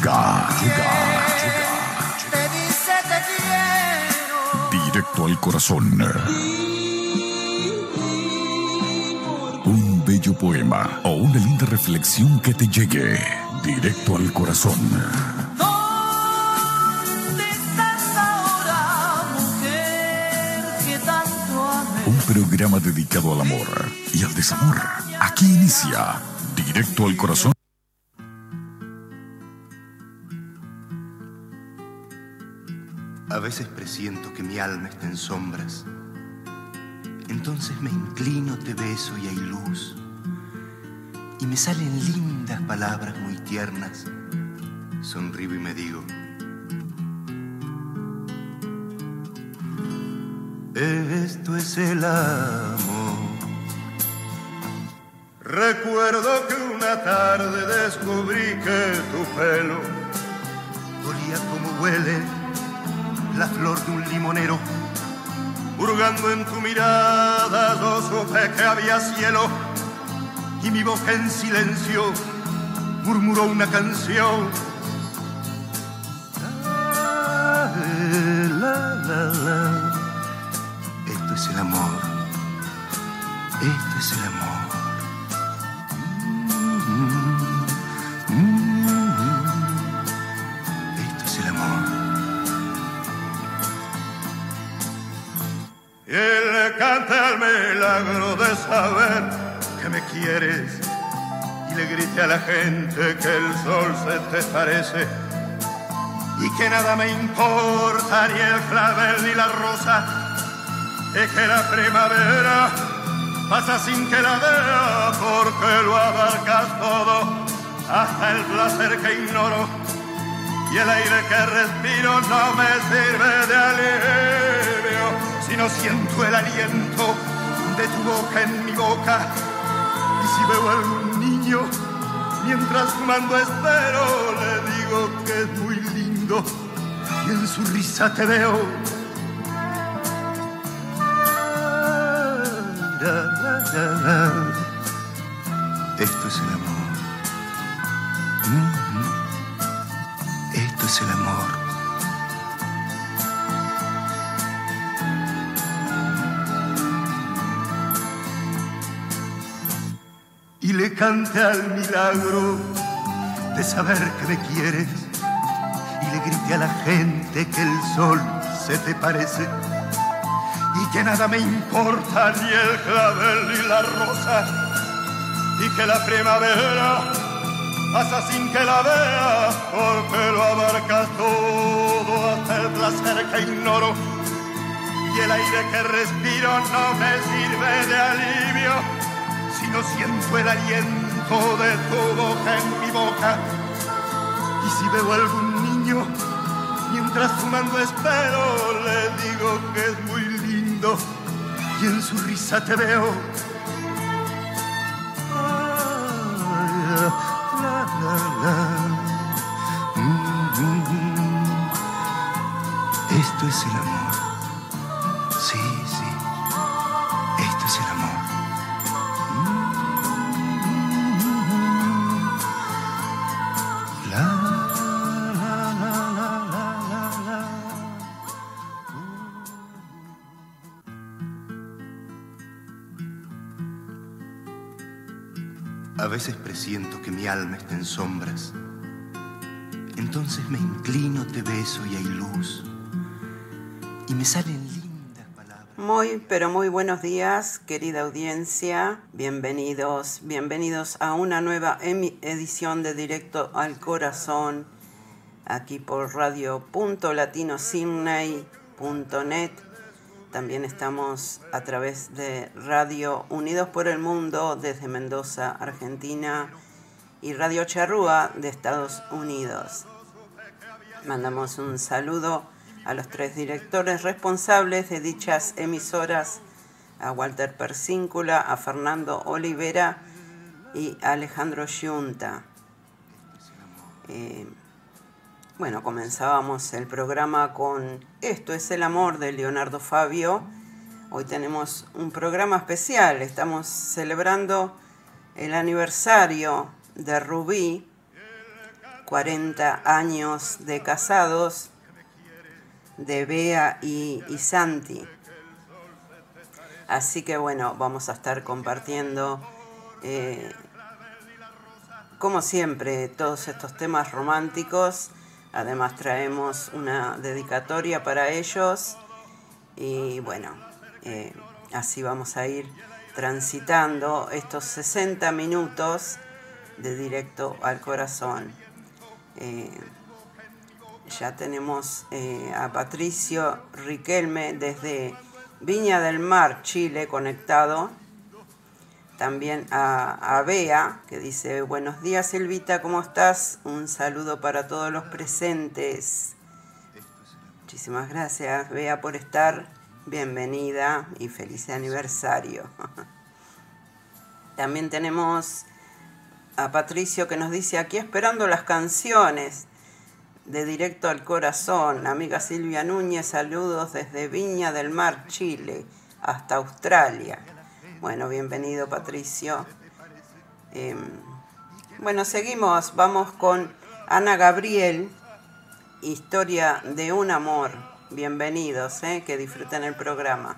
llega, llega, llega, Directo al corazón. Un bello poema o una linda reflexión que te llegue directo al corazón. Un programa dedicado al amor y al desamor. Aquí inicia Directo al corazón. A veces presiento que mi alma está en sombras. Entonces me inclino, te beso y hay luz. Y me salen lindas palabras muy tiernas. Sonrío y me digo. Esto es el amor. Recuerdo que una tarde descubrí que tu pelo olía como huele la flor de un limonero. Hurgando en tu mirada, yo supe que había cielo y mi boca en silencio murmuró una canción. De saber que me quieres y le grite a la gente que el sol se te parece y que nada me importa ni el clavel ni la rosa y que la primavera pasa sin que la vea porque lo abarcas todo hasta el placer que ignoro y el aire que respiro no me sirve de alivio si no siento el aliento de tu boca en mi boca. Y si veo a algún niño mientras fumando espero le digo que es muy lindo. Y en su risa te veo. Esto es el amor. Esto es el amor cante al milagro de saber que me quieres y le grite a la gente que el sol se te parece y que nada me importa ni el clavel ni la rosa y que la primavera pasa sin que la vea porque lo abarcas todo hasta el placer que ignoro y el aire que respiro no me sirve de alivio no siento el aliento de tu boca en mi boca y si veo algún niño mientras fumando espero le digo que es muy lindo y en su risa te veo. Mm, mm, mm. Esto es el amor. Presiento que mi alma está en sombras. Entonces me inclino, te beso y hay luz. Y me salen lindas palabras. Muy, pero muy buenos días, querida audiencia. Bienvenidos, bienvenidos a una nueva edición de Directo al Corazón, aquí por radio.latinosidney.net. También estamos a través de Radio Unidos por el Mundo desde Mendoza, Argentina, y Radio Charrúa de Estados Unidos. Mandamos un saludo a los tres directores responsables de dichas emisoras, a Walter Persíncula, a Fernando Olivera y a Alejandro Giunta. Eh, bueno, comenzábamos el programa con Esto es el amor de Leonardo Fabio. Hoy tenemos un programa especial, estamos celebrando el aniversario de Rubí, 40 años de casados de Bea y, Santi. Así que bueno, vamos a estar compartiendo, eh, como siempre, todos estos temas románticos. Además traemos una dedicatoria para ellos y bueno, eh, así vamos a ir transitando estos 60 minutos de directo al corazón. Eh, ya tenemos eh, a Patricio Riquelme desde Viña del Mar, Chile, conectado. También a, a, Bea, que dice, buenos días Silvita, ¿cómo estás? Un saludo para todos los presentes. Muchísimas gracias, Bea, por estar. Bienvenida y feliz aniversario. También tenemos a Patricio que nos dice, aquí esperando las canciones de Directo al Corazón. Amiga Silvia Núñez, saludos desde Viña del Mar, Chile, hasta Australia. Bueno, bienvenido Patricio. Em, bueno, seguimos, vamos con Ana Gabriel, Historia de un Amor. Bienvenidos, eh, que disfruten el programa.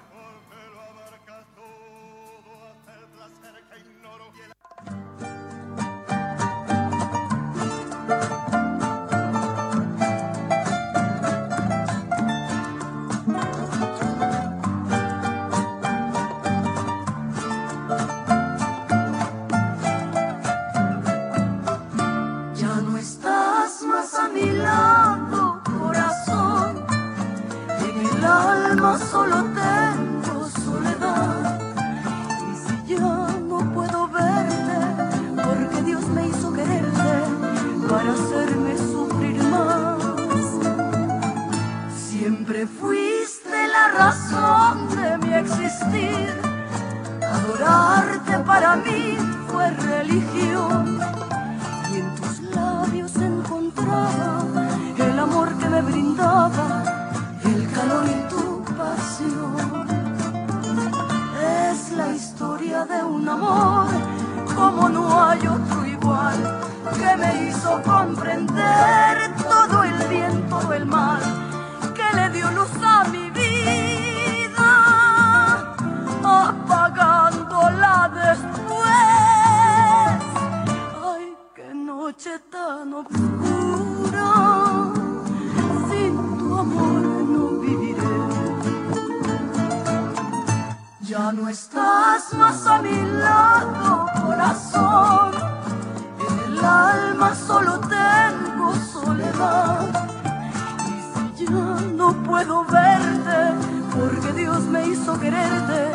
no puedo verte, porque Dios me hizo quererte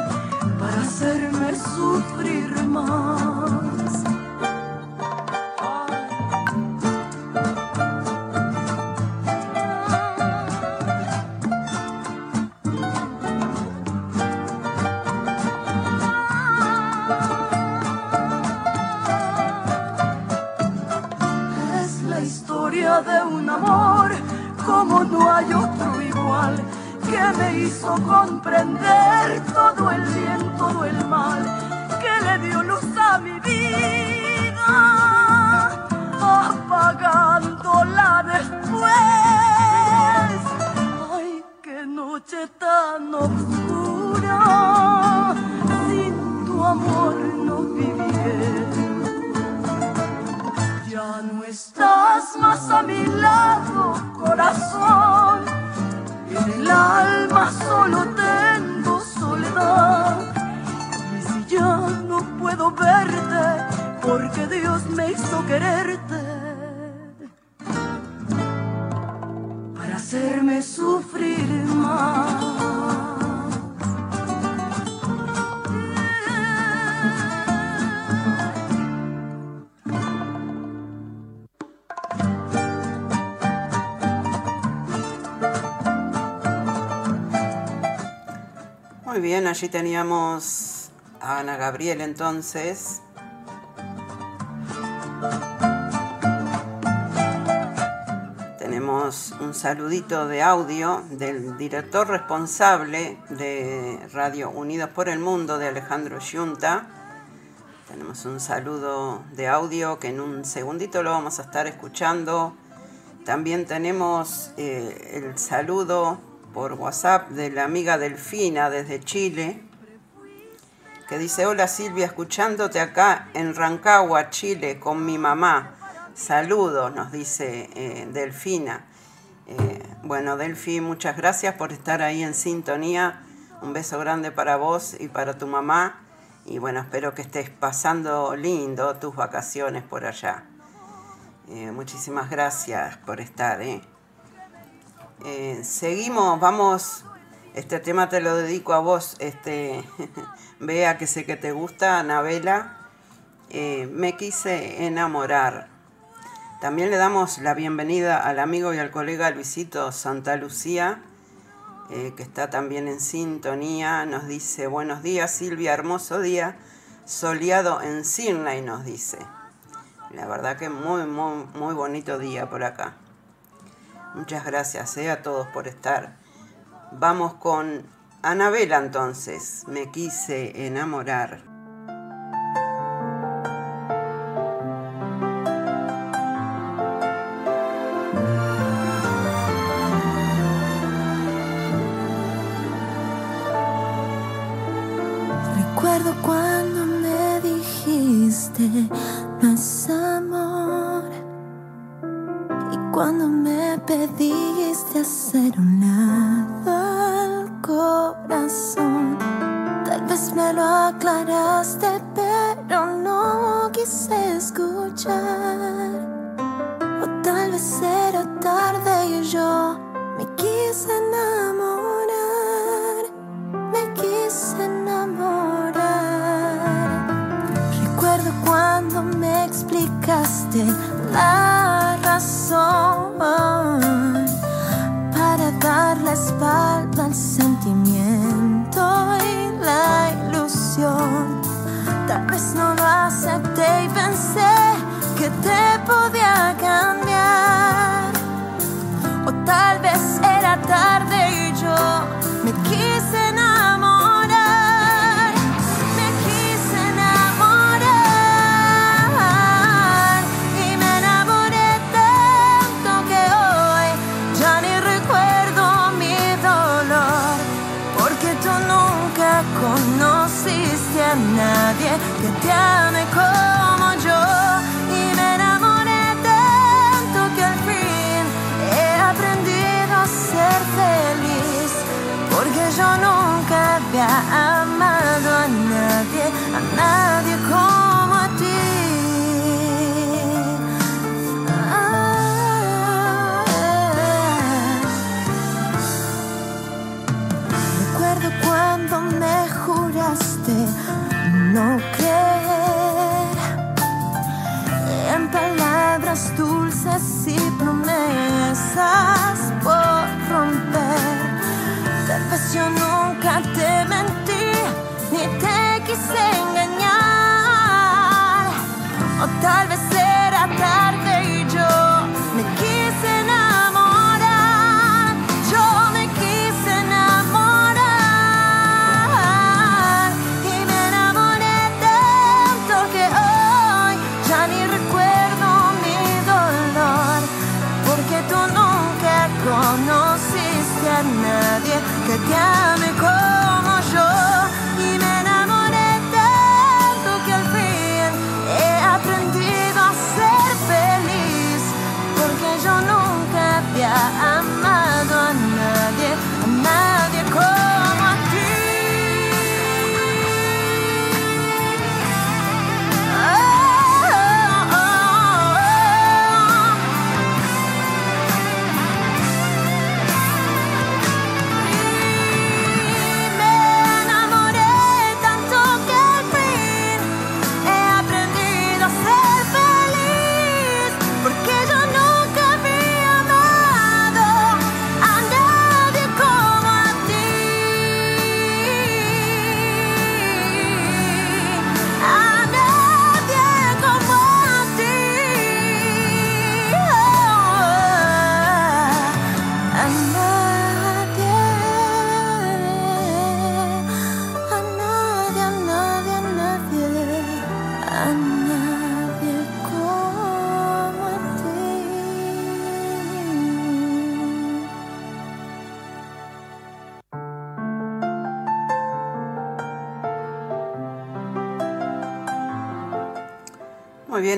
para hacerme sufrir más. hizo comprender. Allí teníamos a Ana Gabriel entonces. Tenemos un saludito de audio del director responsable de Radio Unidos por el Mundo, de Alejandro Yunta, Tenemos un saludo de audio que en un segundito lo vamos a estar escuchando. También tenemos eh, el saludo por WhatsApp de la amiga Delfina desde Chile, que dice, hola Silvia, escuchándote acá en Rancagua, Chile, con mi mamá. Saludos, nos dice eh, Delfina. Eh, bueno, Delfi, muchas gracias por estar ahí en sintonía. Un beso grande para vos y para tu mamá. Y bueno, espero que estés pasando lindo tus vacaciones por allá. Eh, muchísimas gracias por estar. Eh. Eh, seguimos, vamos. Este tema te lo dedico a vos. Este, vea que sé que te gusta, Anabela. me quise enamorar. También le damos la bienvenida al amigo y al colega Luisito Santa Lucía eh, que está también en sintonía, nos dice, buenos días Silvia, hermoso día, soleado en Sydney, nos dice. La verdad que muy, muy, muy bonito día por acá. Muchas gracias eh, a todos por estar. Vamos con Anabela entonces, me quise enamorar.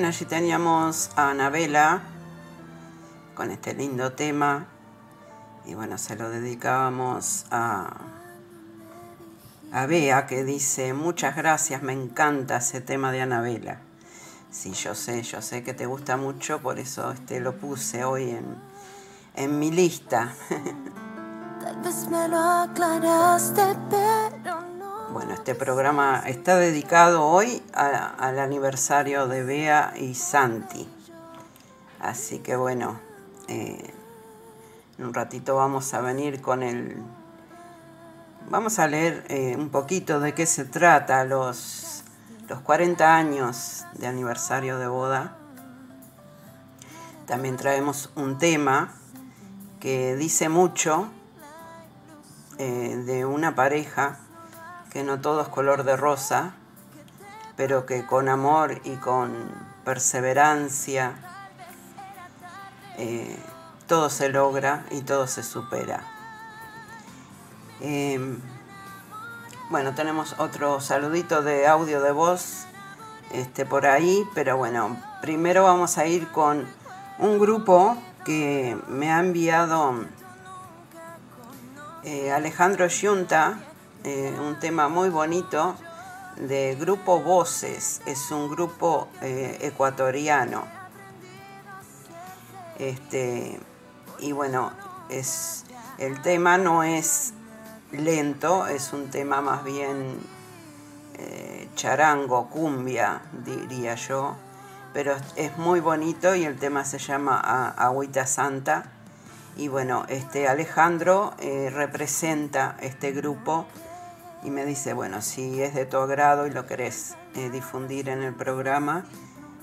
Allí teníamos a Anabela con este lindo tema. Y bueno, se lo dedicábamos a, a Bea que dice, muchas gracias, me encanta ese tema de Anabela. Sí, yo sé, yo sé que te gusta mucho, por eso este, lo puse hoy en, en mi lista. Tal vez me lo aclaraste, pero. Bueno, este programa está dedicado hoy al aniversario de Bea y Santi. Así que bueno, eh, en un ratito vamos a venir con el... Vamos a leer eh, un poquito de qué se trata los, los 40 años de aniversario de boda. También traemos un tema que dice mucho eh, de una pareja que no todo es color de rosa, pero que con amor y con perseverancia eh, todo se logra y todo se supera. Eh, bueno, tenemos otro saludito de audio de voz este, por ahí, pero bueno, primero vamos a ir con un grupo que me ha enviado eh, Alejandro Yunta, eh, un tema muy bonito de Grupo Voces, es un grupo eh, ecuatoriano. Este, y bueno, es, el tema no es lento, es un tema más bien eh, charango, cumbia, diría yo, pero es- muy bonito y el tema se llama Agüita Santa. Y bueno, este Alejandro representa este grupo y me dice, bueno, si es de tu agrado y lo querés eh, difundir en el programa,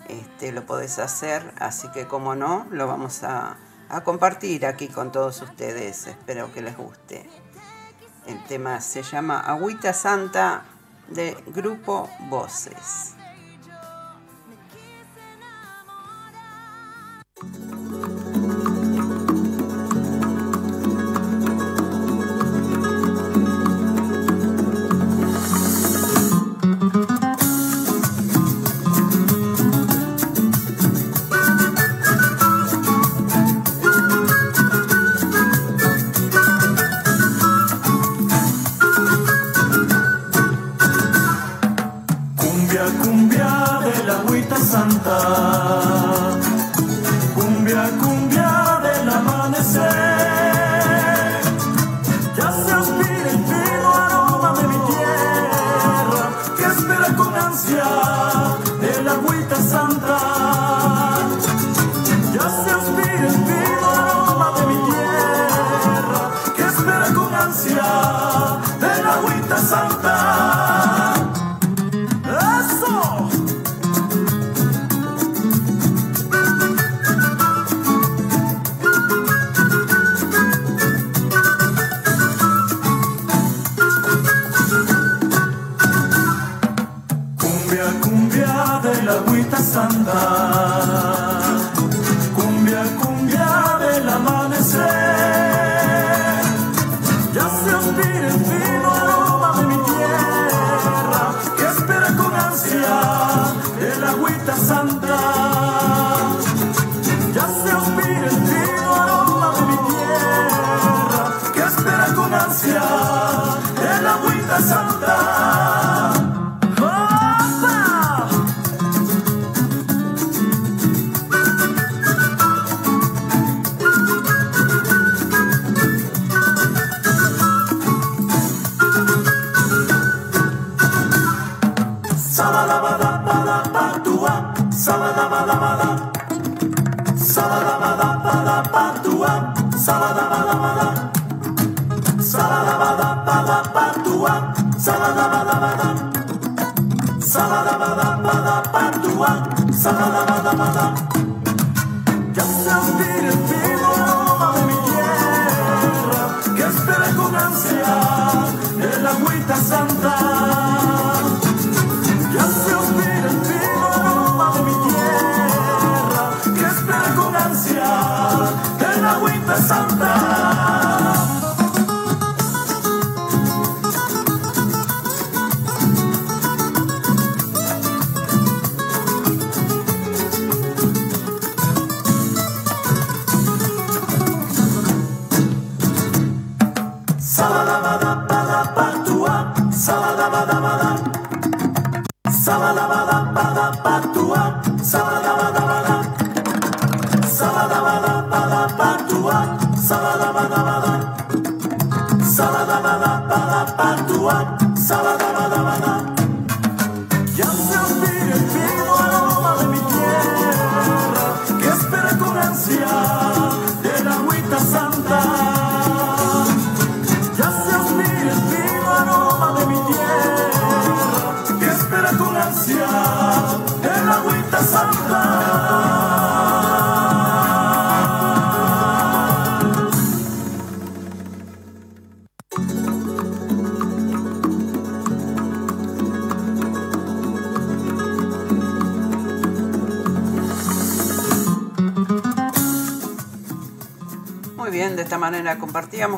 este, lo podés hacer, así que como no, lo vamos a, a compartir aquí con todos ustedes, espero que les guste. El tema se llama Agüita Santa de Grupo Voces.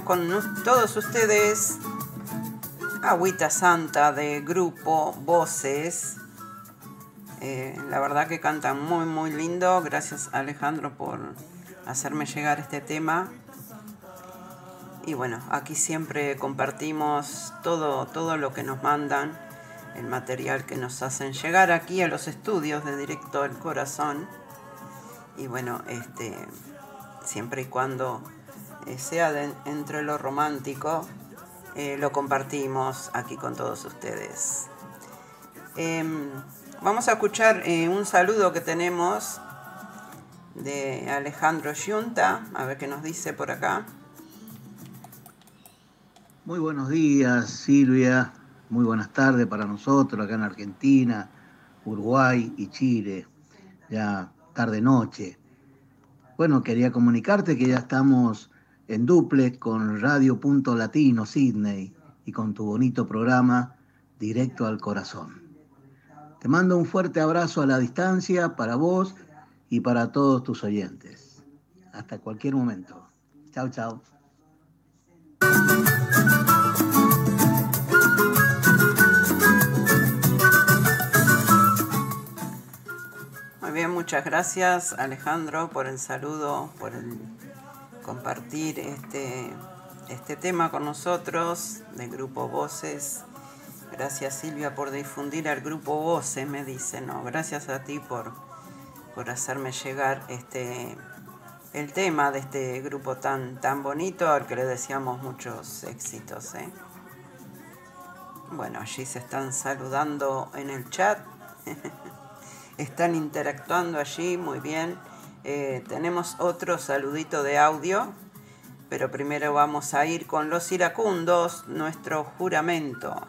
Con todos ustedes Agüita Santa de grupo Voces. Eh, la verdad que cantan muy muy lindo. Gracias Alejandro por hacerme llegar este tema. Y bueno, aquí siempre compartimos todo, todo lo que nos mandan, el material que nos hacen llegar aquí a los estudios de Directo al Corazón. Y bueno, este, siempre y cuando sea entre lo romántico, eh, lo compartimos aquí con todos ustedes. Em, vamos a escuchar eh, un saludo que tenemos de Alejandro Yunta, a ver qué nos dice por acá. Muy buenos días, Silvia. Muy buenas tardes para nosotros acá en Argentina, Uruguay y Chile. Ya tarde-noche. Bueno, quería comunicarte que ya estamos en duple con Radio Punto Latino Sydney y con tu bonito programa Directo al Corazón. Te mando un fuerte abrazo a la distancia para vos y para todos tus oyentes. Hasta cualquier momento. Chao, chao. Muy bien, muchas gracias Alejandro por el saludo, por el compartir este, este tema con nosotros del grupo Voces. Gracias Silvia por difundir al grupo Voces, me dice, no, gracias a ti por, por hacerme llegar este, el tema de este grupo tan, tan bonito al que le deseamos muchos éxitos. ¿eh? Bueno, allí se están saludando en el chat, están interactuando allí, muy bien. Eh, tenemos otro saludito de audio, pero primero vamos a ir con los iracundos, nuestro juramento.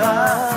God.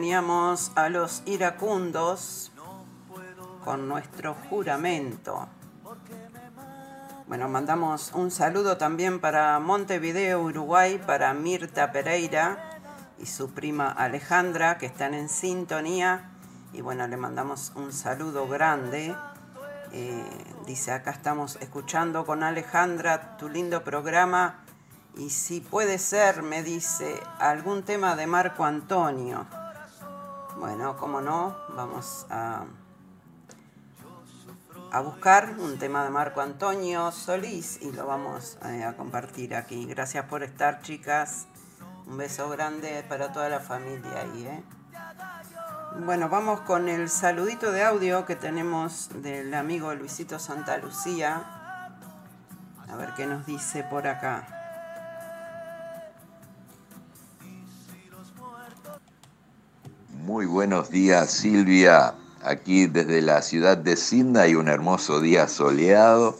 Teníamos a los iracundos con nuestro juramento. Bueno, mandamos un saludo también para Montevideo, Uruguay, para Mirta Pereira y su prima Alejandra, que están en sintonía. Y bueno, le mandamos un saludo grande. Eh, dice, acá estamos escuchando con Alejandra tu lindo programa. Y si puede ser, me dice, algún tema de Marco Antonio. Bueno, como no, vamos a, a buscar un tema de Marco Antonio Solís y lo vamos eh, a compartir aquí. Gracias por estar, chicas. Un beso grande para toda la familia ahí, ¿eh? Bueno, vamos con el saludito de audio que tenemos del amigo Luisito Santa Lucía. A ver qué nos dice por acá. Muy buenos días Silvia, aquí desde la ciudad de Sydney, un hermoso día soleado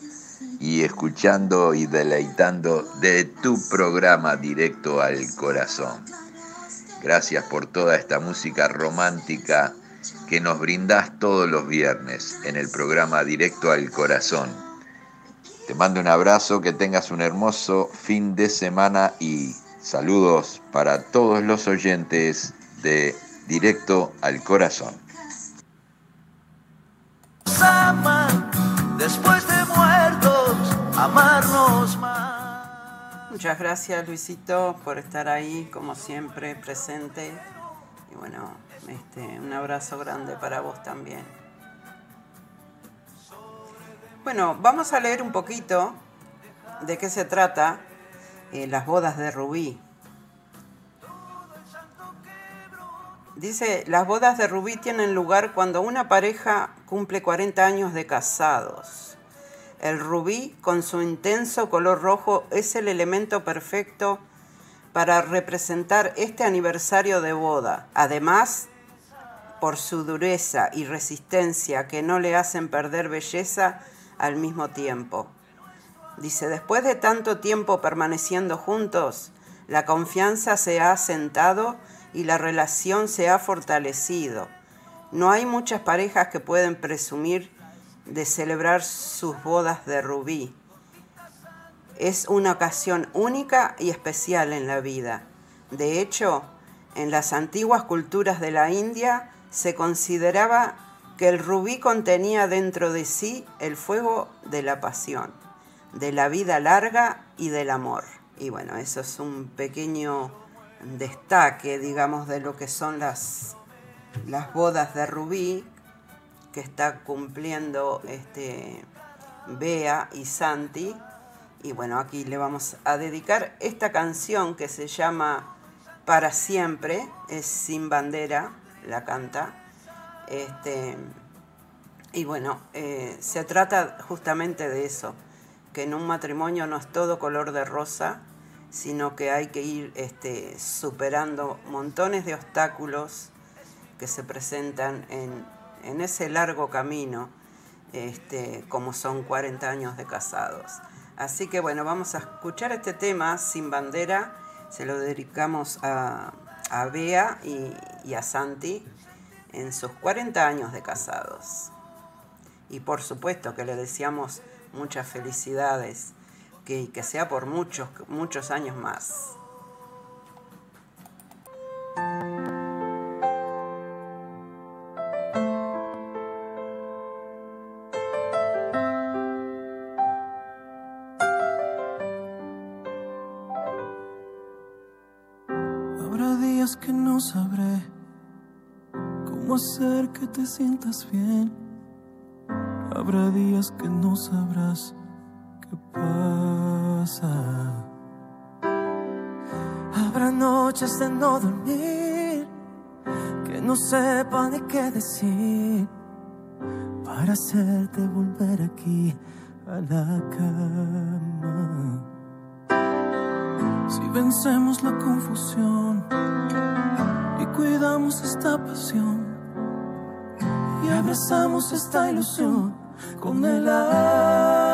y escuchando y deleitando de tu programa directo al corazón. Gracias por toda esta música romántica que nos brindás todos los viernes en el programa Directo al Corazón. Te mando un abrazo, que tengas un hermoso fin de semana y saludos para todos los oyentes de Directo al Corazón. Nos aman después de muertos, amarnos más. Muchas gracias Luisito por estar ahí, como siempre, presente. Y bueno, este, un abrazo grande para vos también. Bueno, vamos a leer un poquito de qué se trata eh, las bodas de Rubí. Dice, las bodas de Rubí tienen lugar cuando una pareja cumple 40 años de casados. El rubí, con su intenso color rojo, es el elemento perfecto para representar este aniversario de boda. Además, por su dureza y resistencia que no le hacen perder belleza al mismo tiempo. Dice, después de tanto tiempo permaneciendo juntos, la confianza se ha asentado y la relación se ha fortalecido. No hay muchas parejas que pueden presumir de celebrar sus bodas de rubí. Es una ocasión única y especial en la vida. De hecho, en las antiguas culturas de la India se consideraba que el rubí contenía dentro de sí el fuego de la pasión, de la vida larga y del amor. Y bueno, eso es un pequeño destaque, digamos, de lo que son las, las bodas de Rubí que está cumpliendo este, Bea y Santi. Y bueno, aquí le vamos a dedicar esta canción que se llama Para siempre, es Sin Bandera, la canta. Este, Y bueno, eh, se trata justamente de eso, que en un matrimonio no es todo color de rosa, sino que hay que ir este, superando montones de obstáculos que se presentan en, en ese largo camino, este, como son 40 años de casados. Así que bueno, vamos a escuchar este tema sin bandera, se lo dedicamos a, a Bea y, y a Santi en sus 40 años de casados. Y por supuesto que le deseamos muchas felicidades, que, que sea por muchos, muchos años más. Habrá días que no sabré cómo hacer que te sientas bien. Habrá días que no sabrás Habrá noches de no dormir que no sepa de qué decir para hacerte volver aquí a la cama. Si vencemos la confusión y cuidamos esta pasión y abrazamos esta ilusión con el alma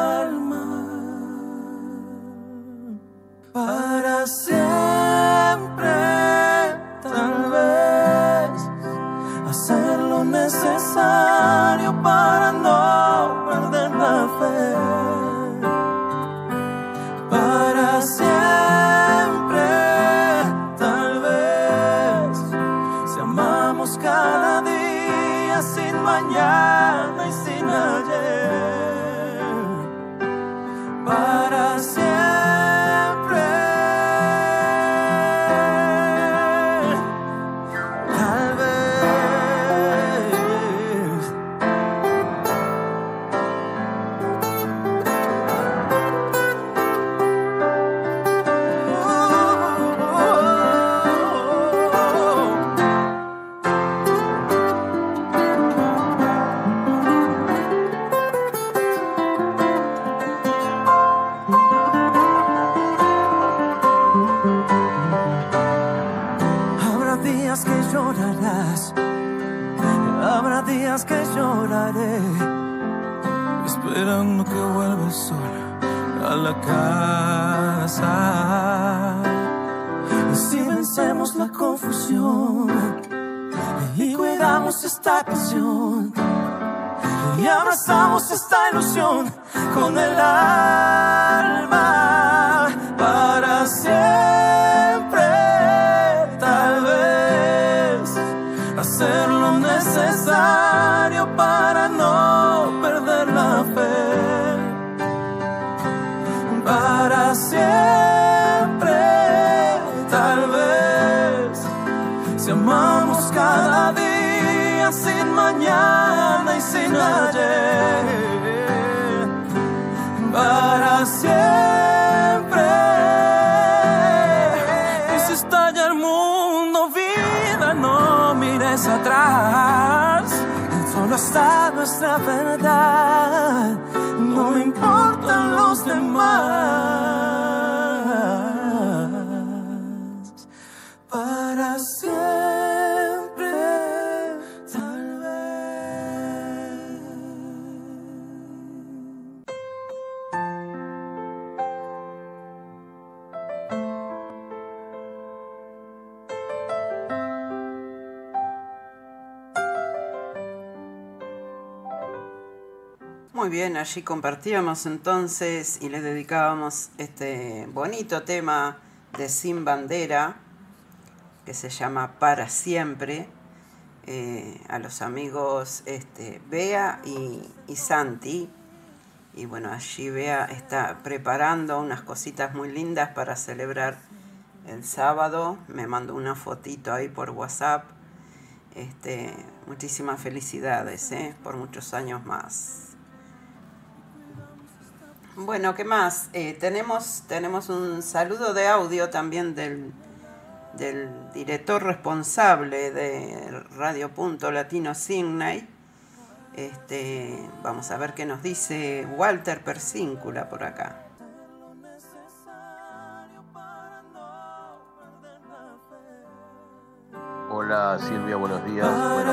canción y abrazamos esta ilusión con el alma para siempre, tal vez hacer lo necesario para no importan los allí compartíamos entonces y les dedicábamos este bonito tema de Sin Bandera, que se llama Para Siempre, eh, a los amigos este, Bea y, y Santi. Y bueno, allí Bea está preparando unas cositas muy lindas para celebrar el sábado. Me mandó una fotito ahí por WhatsApp. Este, muchísimas felicidades ¿eh? por muchos años más. Bueno, ¿qué más? Eh, tenemos, tenemos un saludo de audio también del, del director responsable de Radio Punto Latino Sydney, Este, vamos a ver qué nos dice Walter Persíncula por acá. Hola Silvia, buenos días. Bueno,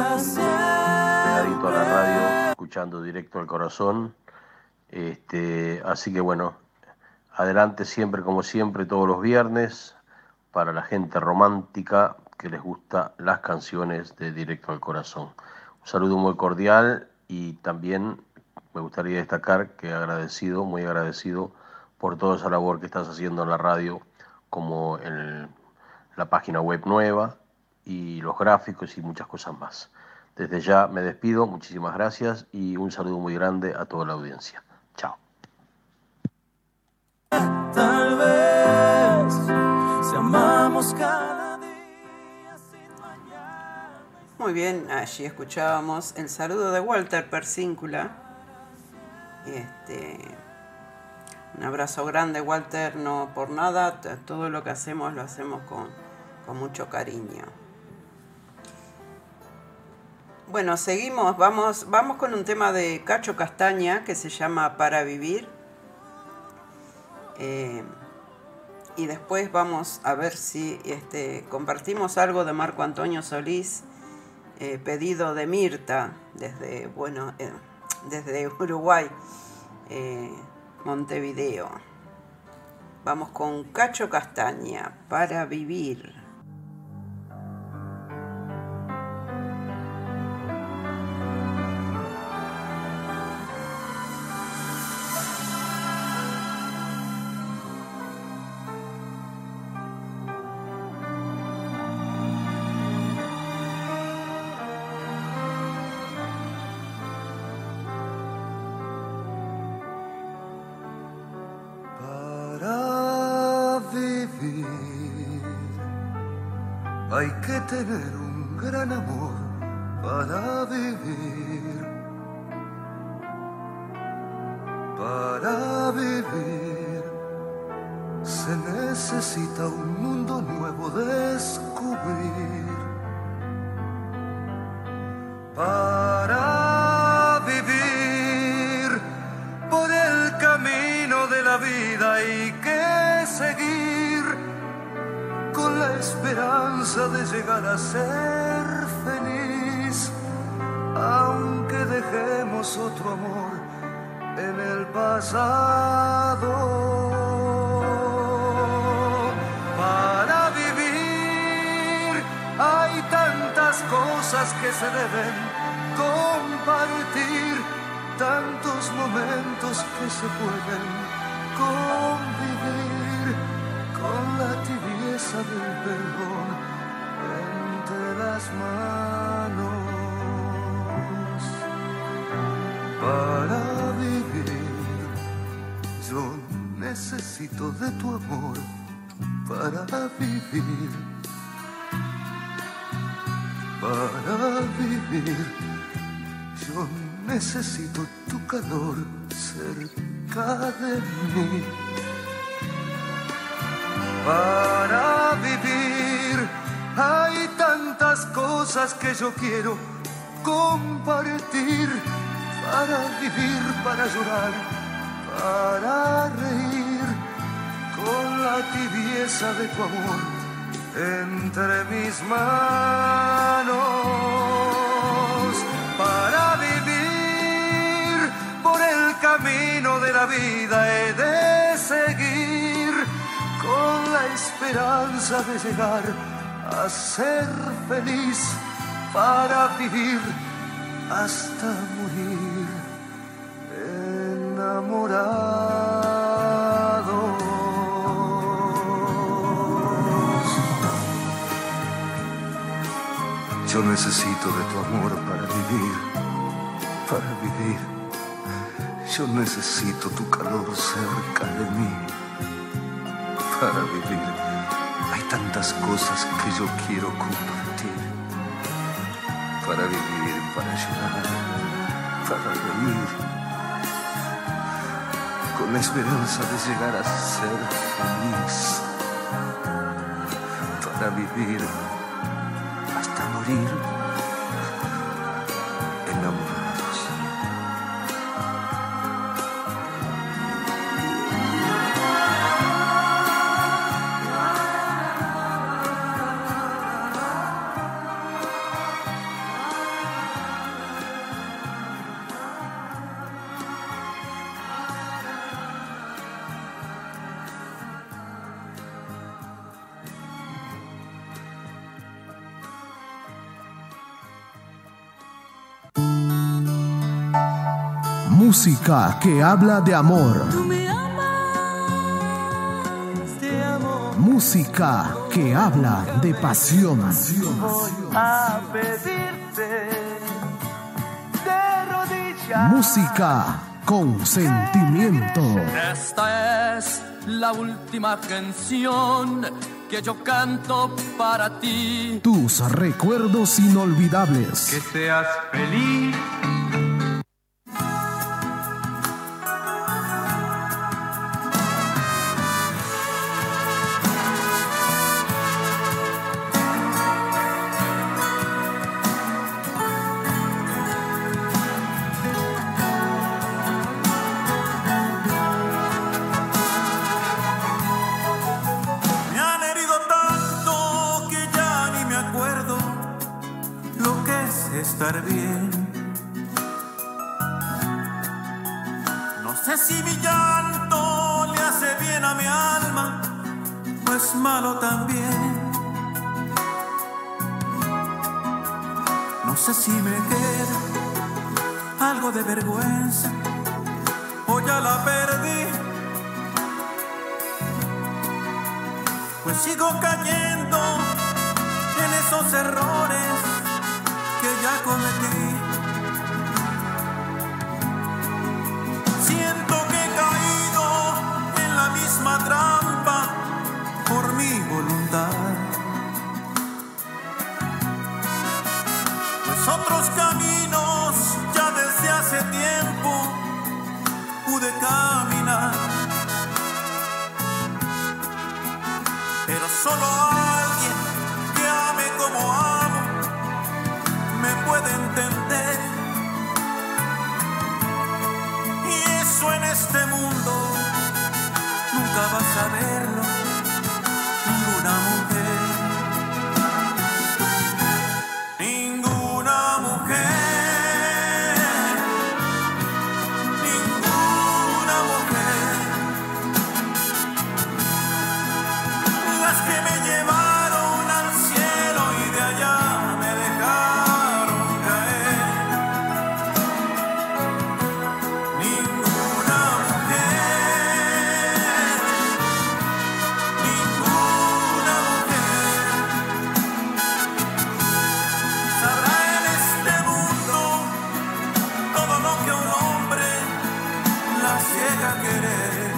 pegadito a la radio, escuchando directo al corazón. Este, así que bueno, adelante siempre como siempre todos los viernes para la gente romántica que les gusta las canciones de Directo al Corazón. Un saludo muy cordial y también me gustaría destacar que agradecido, muy agradecido por toda esa labor que estás haciendo en la radio, como en la página web nueva y los gráficos y muchas cosas más. Desde ya me despido, muchísimas gracias y un saludo muy grande a toda la audiencia. Chao. Tal vez si amamos cada día sin mañana. Muy bien, allí escuchábamos el saludo de Walter Persíncula. Este, un abrazo grande, Walter, no por nada, todo lo que hacemos lo hacemos con, con mucho cariño. Bueno, seguimos, vamos, vamos con un tema de Cacho Castaña que se llama Para Vivir. Eh, y después vamos a ver si este, compartimos algo de Marco Antonio Solís, eh, pedido de Mirta desde, bueno, eh, desde Uruguay, Montevideo. Vamos con Cacho Castaña para vivir. Tener un gran amor para vivir. Para vivir se necesita un mundo nuevo descubrir. Esperanza de llegar a ser feliz, aunque dejemos otro amor en el pasado. Para vivir hay tantas cosas que se deben compartir, tantos momentos que se pueden convivir con la tibieza del perdón entre las manos. Para vivir, yo necesito de tu amor para vivir. Para vivir, yo necesito tu calor cerca de mí. Cosas que yo quiero compartir. Para vivir, para llorar, para reír con la tibieza de tu amor entre mis manos. Para vivir por el camino de la vida he de seguir con la esperanza de llegar a ser feliz para vivir hasta morir enamorados. Yo necesito de tu amor para vivir, para vivir. Yo necesito tu calor cerca de mí para vivir. Hay tantas cosas que yo quiero compartir. Para vivir, para llorar, para reír. Con la esperanza de llegar a ser feliz. Para vivir hasta morir música que habla de amor. Tú me amas. Música que habla de pasión. A pedirte de rodillas. Música con sentimiento. Esta es la última canción que yo canto para ti. Tus recuerdos inolvidables. Que seas feliz bien. No sé si mi llanto le hace bien a mi alma o es malo también. No sé si me queda algo de vergüenza o ya la perdí. Pues sigo cayendo en esos errores ya cometí. ella querer.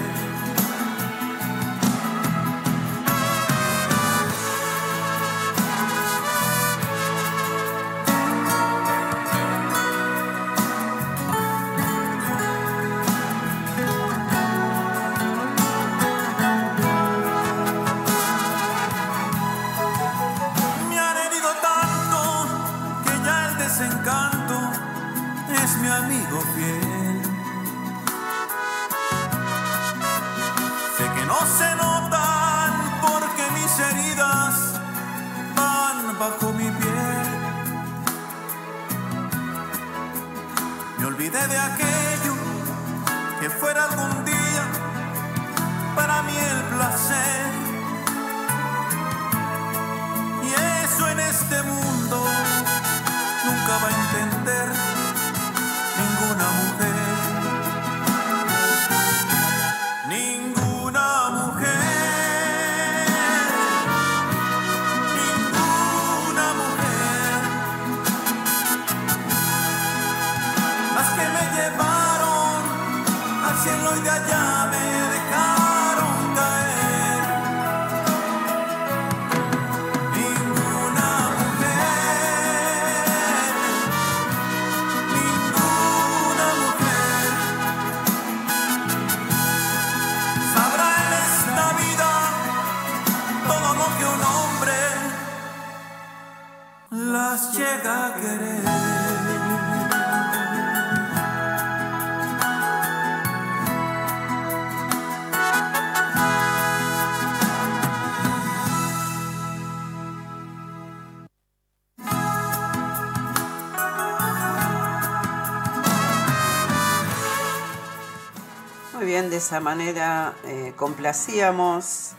bien de esa manera eh, complacíamos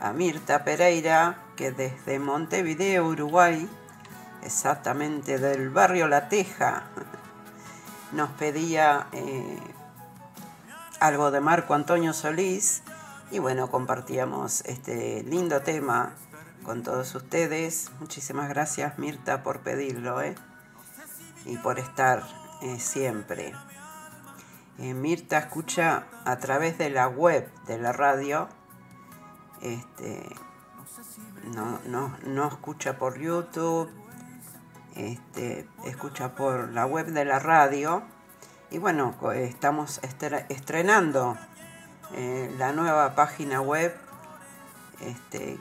a Mirta Pereira, que desde Montevideo, Uruguay, exactamente del barrio La Teja, nos pedía eh, algo de Marco Antonio Solís y bueno, compartíamos este lindo tema con todos ustedes. Muchísimas gracias Mirta por pedirlo ¿eh? y por estar eh, siempre. Eh, Mirta escucha a través de la web de la radio. Este, no, no, no escucha por YouTube, este, escucha por la web de la radio. Y bueno, estamos estrenando eh, la nueva página web, este,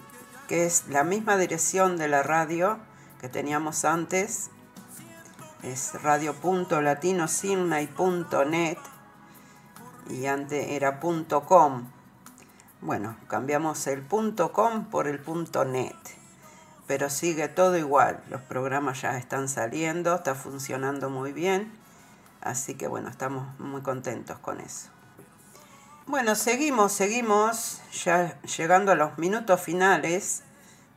que es la misma dirección de la radio que teníamos antes, es radio.latinosimnay.net y antes era .com. Bueno, cambiamos el .com por el .net, pero sigue todo igual. Los programas ya están saliendo, está funcionando muy bien, así que bueno, estamos muy contentos con eso. Bueno, seguimos, seguimos, ya llegando a los minutos finales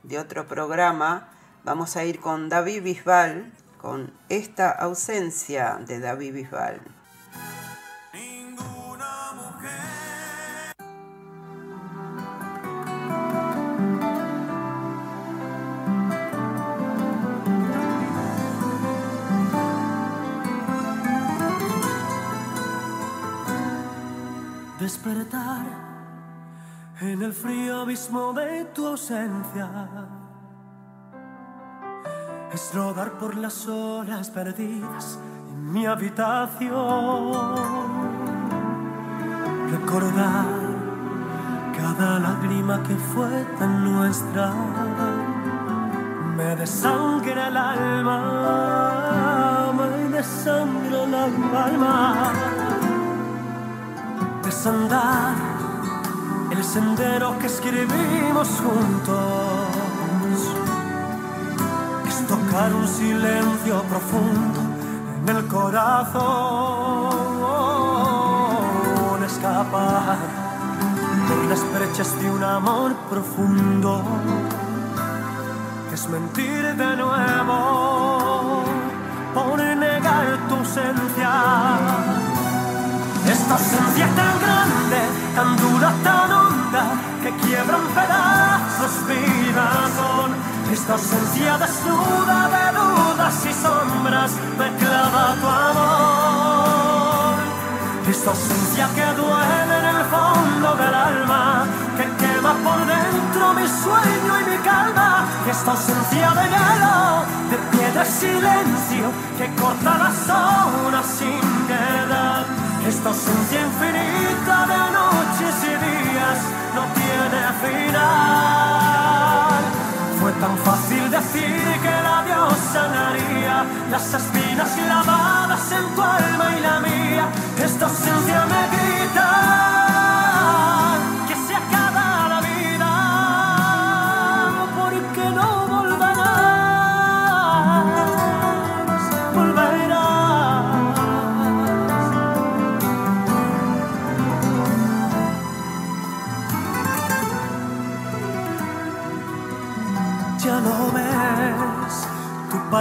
de otro programa. Vamos a ir con David Bisbal, con esta ausencia de David Bisbal. Despertar en el frío abismo de tu ausencia. Es rodar por las olas perdidas en mi habitación. Recordar cada lágrima que fue tan nuestra. Me desangra el alma, me desangra el alma desandar el sendero que escribimos juntos. Es tocar un silencio profundo en el corazón. Escapar por las brechas de un amor profundo. Es mentir de nuevo por negar tu ausencia esta ausencia tan grande, tan dura, tan honda, que quiebra en pedazos mi. Esta ausencia desnuda de dudas y sombras me clava tu amor. Esta ausencia que duele en el fondo del alma, que quema por dentro mi sueño y mi calma. Esta ausencia de hielo, de piedra y silencio, que corta las horas sin piedad esta ausencia infinita de noches y días no tiene final. Fue tan fácil decir que la Dios sanaría las espinas lavadas en tu alma y la mía. Esta ausencia me grita.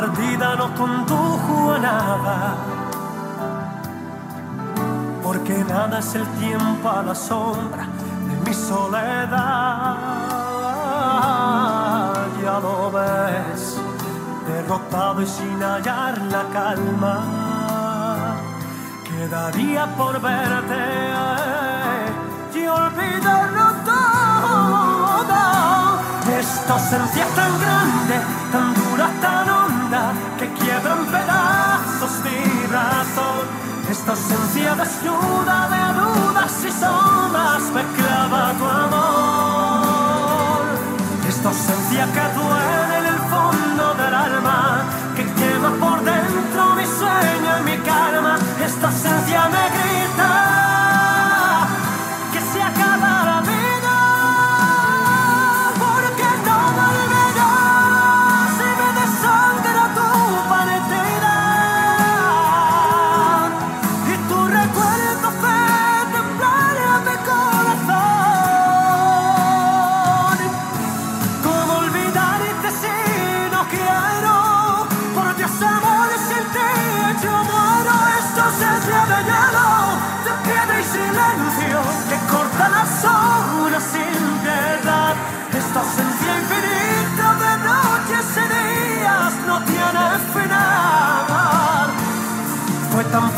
Partida no condujo a nada, porque nada es el tiempo a la sombra de mi soledad. Ya lo ves, derrotado y sin hallar la calma, quedaría por verte y olvidarlo todo. Esta ausencia tan grande, tan dura, tan mi razón. Esta ausencia desnuda de dudas y sombras me clava tu amor. Esta ausencia que duele en el fondo del alma, que quema por dentro mi sueño y mi calma. Esta ausencia me grita.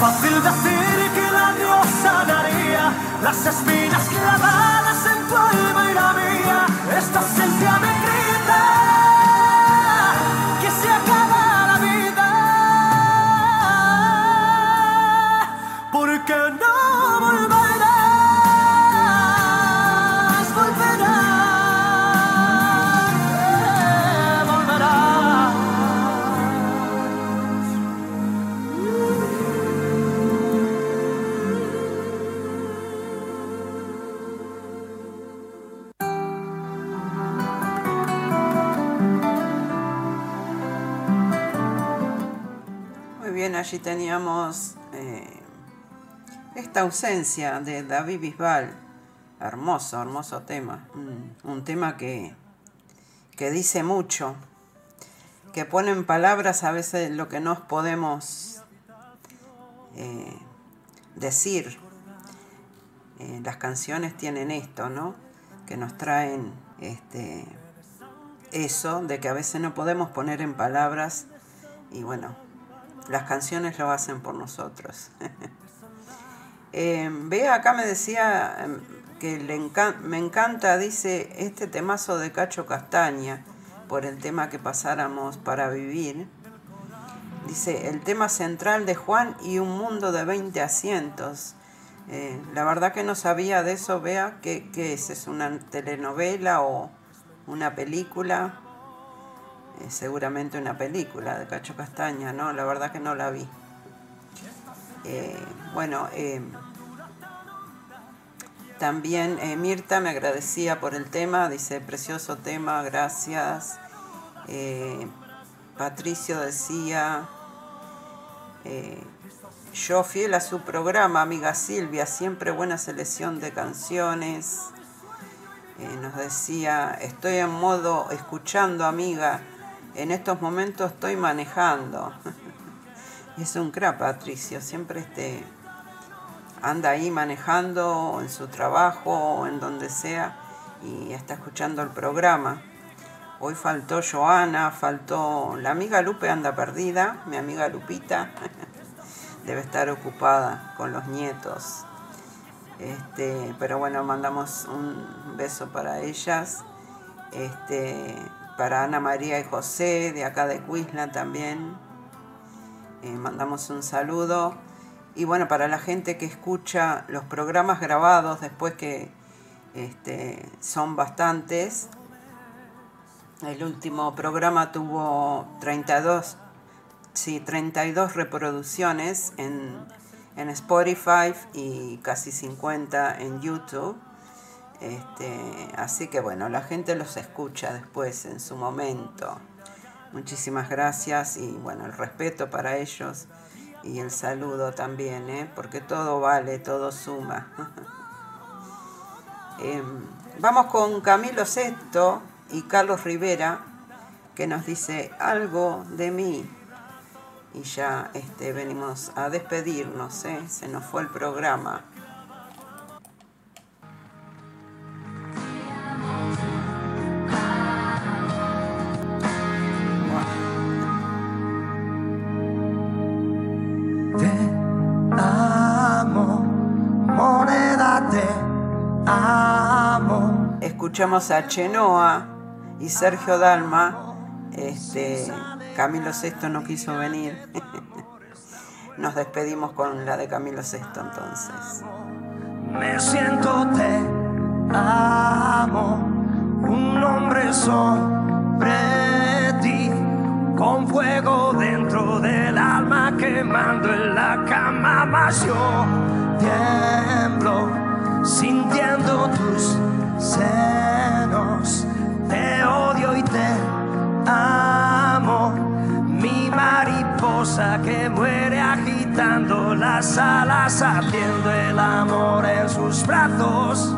Fácil decir que la diosa sanaría las espinas clavadas en tu alma y la mía. Esta esencia allí teníamos eh, esta ausencia de David Bisbal. Hermoso, hermoso tema. Un, un tema que, que dice mucho, que pone en palabras a veces lo que no podemos eh, decir. Eh, las canciones tienen esto, ¿no? Que nos traen este, eso de que a veces no podemos poner en palabras y bueno, las canciones lo hacen por nosotros. eh, acá me decía em, que le encan- me encanta, dice, este temazo de Cacho Castaña, por el tema que pasáramos para vivir. Dice, el tema central de Juan y un mundo de 20 asientos. Eh, la verdad que no sabía de eso, Bea, ¿qué, qué es? ¿Es una telenovela o una película? Eh, seguramente una película de Cacho Castaña, ¿no? La verdad que no la vi. Eh, bueno, eh, también Mirta me agradecía por el tema, dice, precioso tema, gracias. Patricio decía, yo fiel a su programa, amiga Silvia, siempre buena selección de canciones. Nos decía, estoy en modo escuchando, amiga, en estos momentos estoy manejando. es un crack, Patricio, siempre este, anda ahí manejando en su trabajo o en donde sea y está escuchando el programa. Hoy faltó Joana, faltó la amiga Lupe anda perdida, mi amiga Lupita debe estar ocupada con los nietos. Este, pero bueno, mandamos un beso para ellas. Este, para Ana María y José, de acá de Cuisla también. Eh, mandamos un saludo. Y bueno, para la gente que escucha los programas grabados, después que este, son bastantes, el último programa tuvo 32, sí, 32 reproducciones en, en Spotify y casi 50 en YouTube. Este, así que bueno, la gente los escucha después en su momento. Muchísimas gracias y bueno, el respeto para ellos y el saludo también, ¿eh? porque todo vale, todo suma. Em, vamos con Camilo Sesto y Carlos Rivera, que nos dice algo de mí. Y ya este, venimos a despedirnos, ¿eh? se nos fue el programa. Escuchamos a Chenoa y Sergio Dalma. Este, Camilo Sesto no quiso venir. Nos despedimos con la de Camilo Sesto entonces. Me siento te amo, un hombre sobre ti, con fuego dentro del alma quemando en la cama, mas yo tiemblo sintiendo tus senos, te odio y te amo, mi mariposa que muere agitando las alas, haciendo el amor en sus brazos,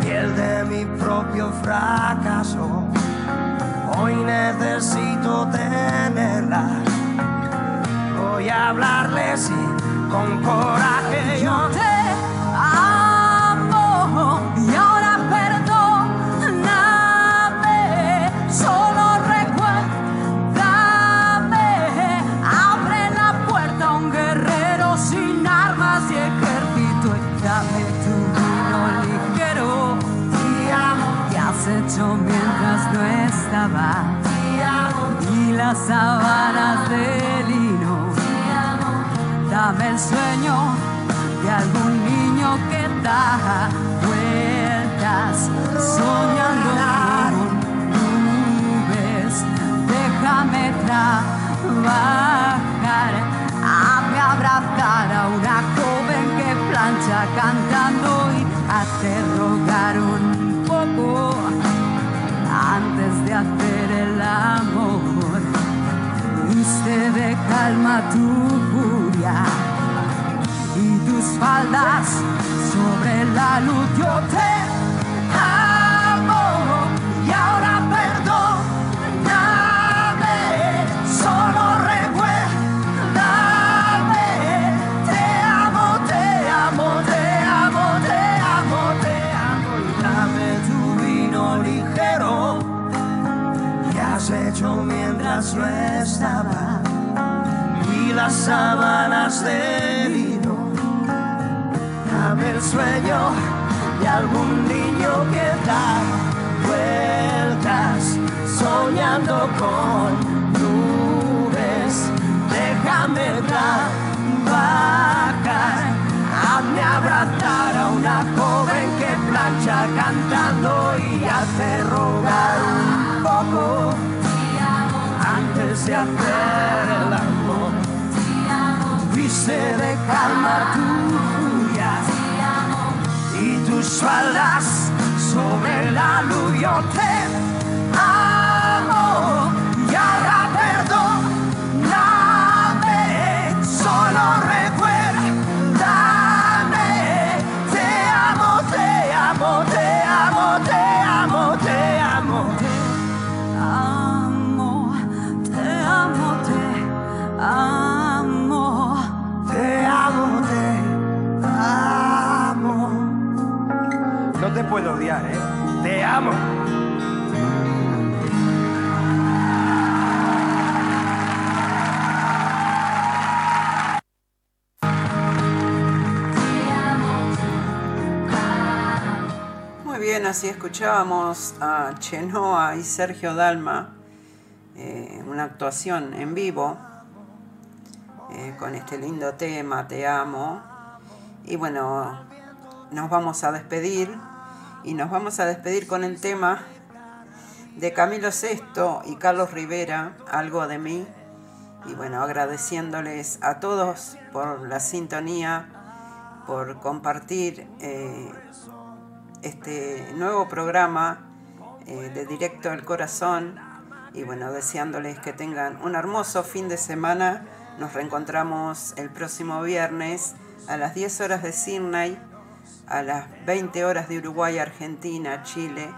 piel de mi propio fracaso. Hoy necesito tenerla. Voy a hablarle sí, con coraje. Yo te las sábanas de lino. Dame el sueño de algún niño que da vueltas soñando con nubes. Déjame trabajar, hazme abrazar a una joven que plancha cantando y hacer rogar un Viste de calma tu furia y tus faldas sobre la luz. Yo te amo y ahora perdóname. Solo recuérdame. Te amo, te amo, te amo, te amo, te amo. Y dame tu vino ligero que has hecho mientras las sábanas de lino. Dame el sueño de algún niño que da vueltas soñando con nubes. Déjame trabajar, hazme abrazar a una joven que plancha cantando y hace rogar un poco antes de hacer Viste de calma tu furia y tus faldas sobre la luz. Yo puedo odiar, ¿eh? Te amo. Muy bien, así escuchábamos a Chenoa y Sergio Dalma, eh, una actuación en vivo eh, con este lindo tema, Te amo. Y bueno, nos vamos a despedir y nos vamos a despedir con el tema de Camilo VI y Carlos Rivera, Algo de mí. Y bueno, agradeciéndoles a todos por la sintonía, por compartir eh, este nuevo programa eh, de Directo al Corazón. Y bueno, deseándoles que tengan un hermoso fin de semana. Nos reencontramos el próximo viernes a las 10 horas de Sydney, a las 20 horas de Uruguay, Argentina, Chile.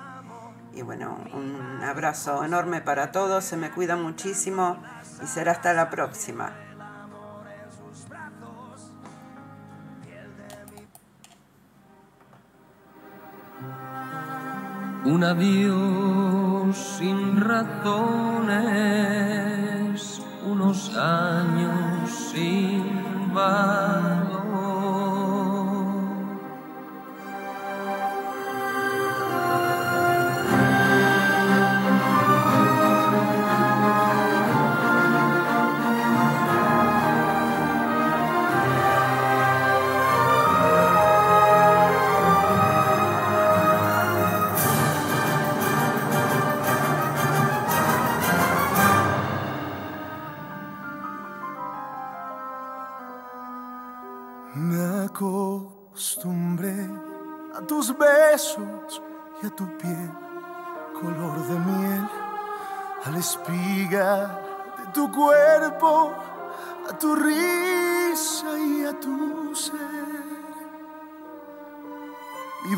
Y bueno, un abrazo enorme para todos, se me cuidan muchísimo y será hasta la próxima. Un adiós sin razones, unos años sin valor.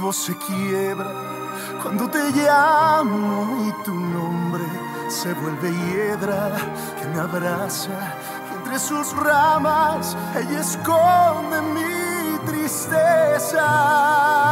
Mi voz se quiebra cuando te llamo y tu nombre se vuelve hiedra que me abraza y entre sus ramas ella esconde mi tristeza.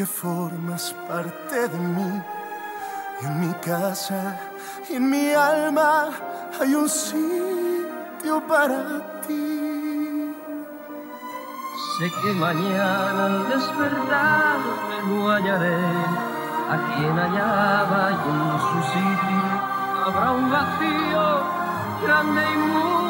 Porque formas parte de mí. Y en mi casa y en mi alma hay un sitio para ti. Sé que mañana al despertar me lo hallaré a quien hallaba y en su sitio habrá un vacío grande y mudo